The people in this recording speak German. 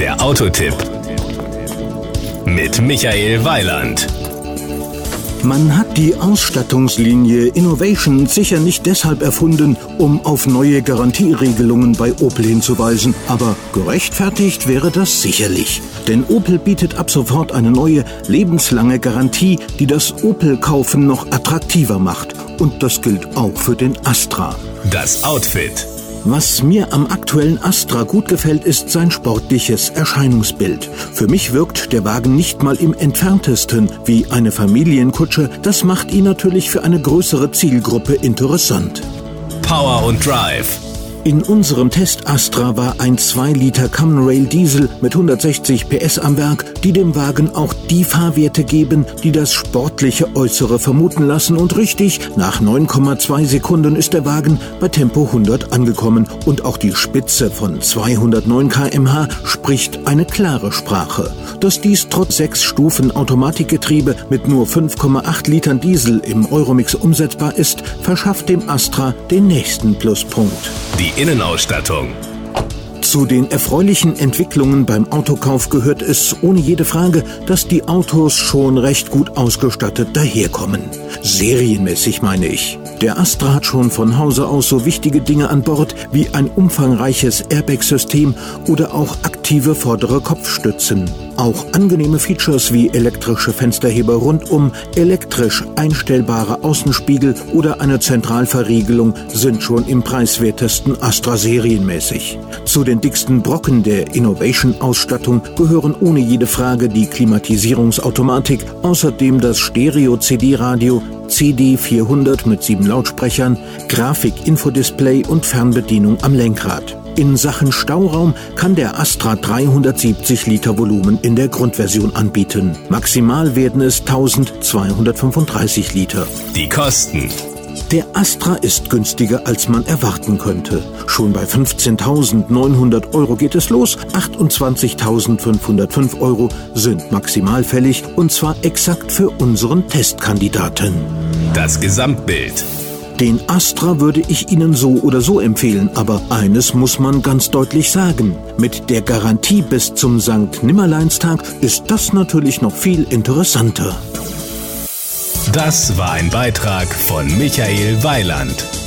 Der Autotipp mit Michael Weiland. Man hat die Ausstattungslinie Innovation sicher nicht deshalb erfunden, um auf neue Garantieregelungen bei Opel hinzuweisen, aber gerechtfertigt wäre das sicherlich. Denn Opel bietet ab sofort eine neue, lebenslange Garantie, die das Opel-Kaufen noch attraktiver macht. Und das gilt auch für den Astra. Das Outfit. Was mir am aktuellen Astra gut gefällt, ist sein sportliches Erscheinungsbild. Für mich wirkt der Wagen nicht mal im entferntesten wie eine Familienkutsche. Das macht ihn natürlich für eine größere Zielgruppe interessant. Power und Drive. In unserem Test Astra war ein 2 Liter Common Rail Diesel mit 160 PS am Werk, die dem Wagen auch die Fahrwerte geben, die das sportliche Äußere vermuten lassen. Und richtig, nach 9,2 Sekunden ist der Wagen bei Tempo 100 angekommen. Und auch die Spitze von 209 kmh spricht eine klare Sprache. Dass dies trotz sechs Stufen Automatikgetriebe mit nur 5,8 Litern Diesel im Euromix umsetzbar ist, verschafft dem Astra den nächsten Pluspunkt. Die Innenausstattung. Zu den erfreulichen Entwicklungen beim Autokauf gehört es ohne jede Frage, dass die Autos schon recht gut ausgestattet daherkommen. Serienmäßig meine ich. Der Astra hat schon von Hause aus so wichtige Dinge an Bord wie ein umfangreiches Airbag-System oder auch aktive vordere Kopfstützen. Auch angenehme Features wie elektrische Fensterheber rundum, elektrisch einstellbare Außenspiegel oder eine Zentralverriegelung sind schon im preiswertesten Astra serienmäßig. Zu den dicksten Brocken der Innovation-Ausstattung gehören ohne jede Frage die Klimatisierungsautomatik, außerdem das Stereo-CD-Radio, CD 400 mit sieben Lautsprechern, Grafik-Infodisplay und Fernbedienung am Lenkrad. In Sachen Stauraum kann der Astra 370 Liter Volumen in der Grundversion anbieten. Maximal werden es 1235 Liter. Die Kosten. Der Astra ist günstiger, als man erwarten könnte. Schon bei 15.900 Euro geht es los. 28.505 Euro sind maximal fällig und zwar exakt für unseren Testkandidaten. Das Gesamtbild. Den Astra würde ich Ihnen so oder so empfehlen, aber eines muss man ganz deutlich sagen. Mit der Garantie bis zum St. Nimmerleinstag ist das natürlich noch viel interessanter. Das war ein Beitrag von Michael Weiland.